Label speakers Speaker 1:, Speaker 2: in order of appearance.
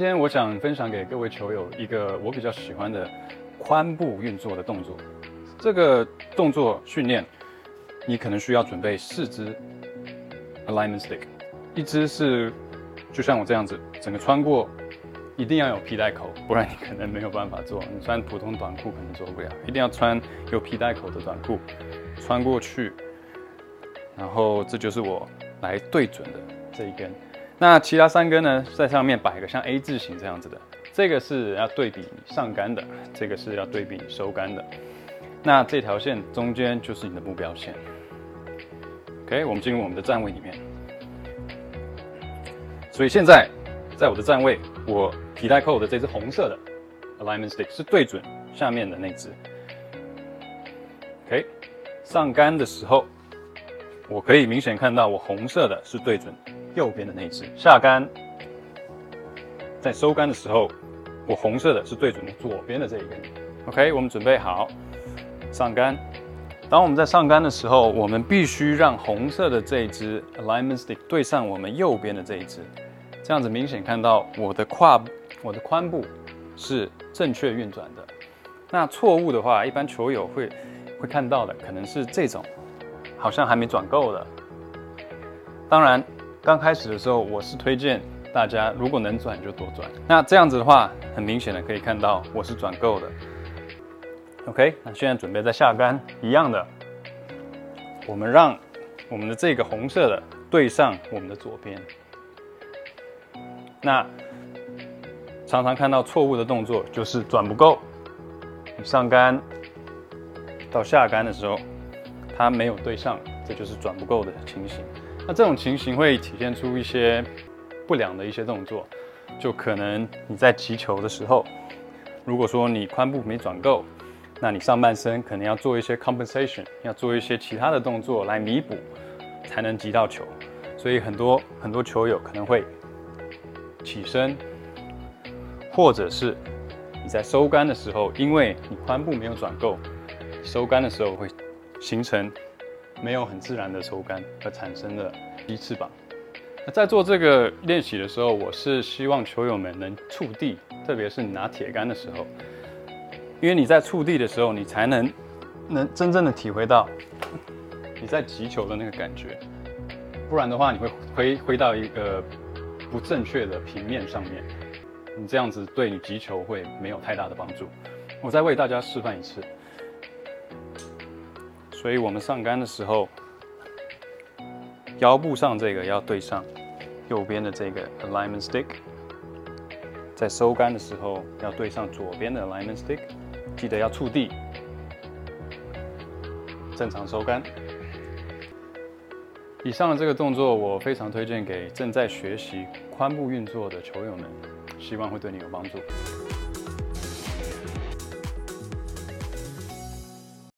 Speaker 1: 今天我想分享给各位球友一个我比较喜欢的髋部运作的动作。这个动作训练，你可能需要准备四支 alignment stick，一支是就像我这样子，整个穿过，一定要有皮带口，不然你可能没有办法做。你穿普通短裤可能做不了，一定要穿有皮带口的短裤穿过去。然后这就是我来对准的这一根。那其他三根呢，在上面摆个像 A 字形这样子的，这个是要对比上杆的，这个是要对比收杆的。那这条线中间就是你的目标线。OK，我们进入我们的站位里面。所以现在在我的站位，我皮带扣的这只红色的 alignment stick 是对准下面的那只。OK，上杆的时候，我可以明显看到我红色的是对准右边的那只。下杆，在收杆的时候，我红色的是对准左边的这一根。OK，我们准备好。上杆，当我们在上杆的时候，我们必须让红色的这一支 alignment stick 对上我们右边的这一支，这样子明显看到我的胯、我的髋部是正确运转的。那错误的话，一般球友会会看到的可能是这种，好像还没转够的。当然，刚开始的时候，我是推荐大家如果能转就多转。那这样子的话，很明显的可以看到我是转够的。OK，那现在准备在下杆，一样的，我们让我们的这个红色的对上我们的左边。那常常看到错误的动作就是转不够，上杆到下杆的时候，它没有对上，这就是转不够的情形。那这种情形会体现出一些不良的一些动作，就可能你在击球的时候，如果说你髋部没转够。那你上半身可能要做一些 compensation，要做一些其他的动作来弥补，才能击到球。所以很多很多球友可能会起身，或者是你在收杆的时候，因为你髋部没有转够，收杆的时候会形成没有很自然的抽杆而产生的鸡翅膀。那在做这个练习的时候，我是希望球友们能触地，特别是你拿铁杆的时候。因为你在触地的时候，你才能能真正的体会到你在击球的那个感觉，不然的话，你会挥挥到一个不正确的平面上面，你这样子对你击球会没有太大的帮助。我再为大家示范一次。所以我们上杆的时候，腰部上这个要对上右边的这个 alignment stick，在收杆的时候要对上左边的 alignment stick。记得要触地，正常收杆。以上的这个动作，我非常推荐给正在学习髋部运作的球友们，希望会对你有帮助。